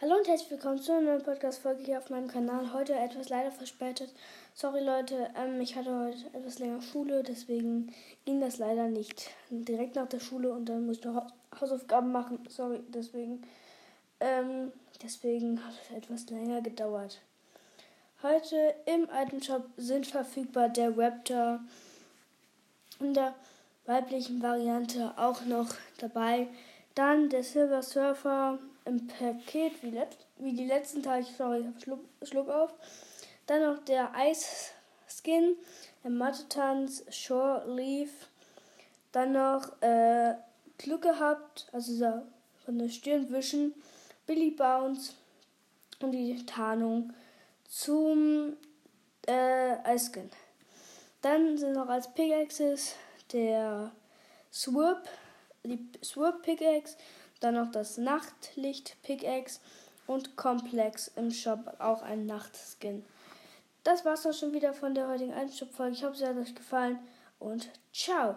Hallo und herzlich willkommen zu einer neuen Podcast-Folge hier auf meinem Kanal. Heute etwas leider verspätet. Sorry Leute, ähm, ich hatte heute etwas länger Schule, deswegen ging das leider nicht. Direkt nach der Schule und dann musste ich Hausaufgaben machen. Sorry, deswegen. Ähm, deswegen hat es etwas länger gedauert. Heute im Itemshop sind verfügbar der Raptor in der weiblichen Variante auch noch dabei. Dann der Silver Surfer im Paket, wie, wie die letzten Tage. Sorry, ich habe Schluck, Schluck auf. Dann noch der Ice Skin, der Mathe-Tanz, Shore Leaf. Dann noch äh, Glück gehabt, also so von der Stirn wischen, Billy Bounce und die Tarnung zum äh, Ice Skin. Dann sind noch als Pickaxes der Swoop, die Swoop Pickaxe, dann noch das Nachtlicht Pickaxe und Komplex im Shop, auch ein Nachtskin. Das war's dann schon wieder von der heutigen Einstub-Folge. Ich hoffe, es hat euch gefallen und ciao!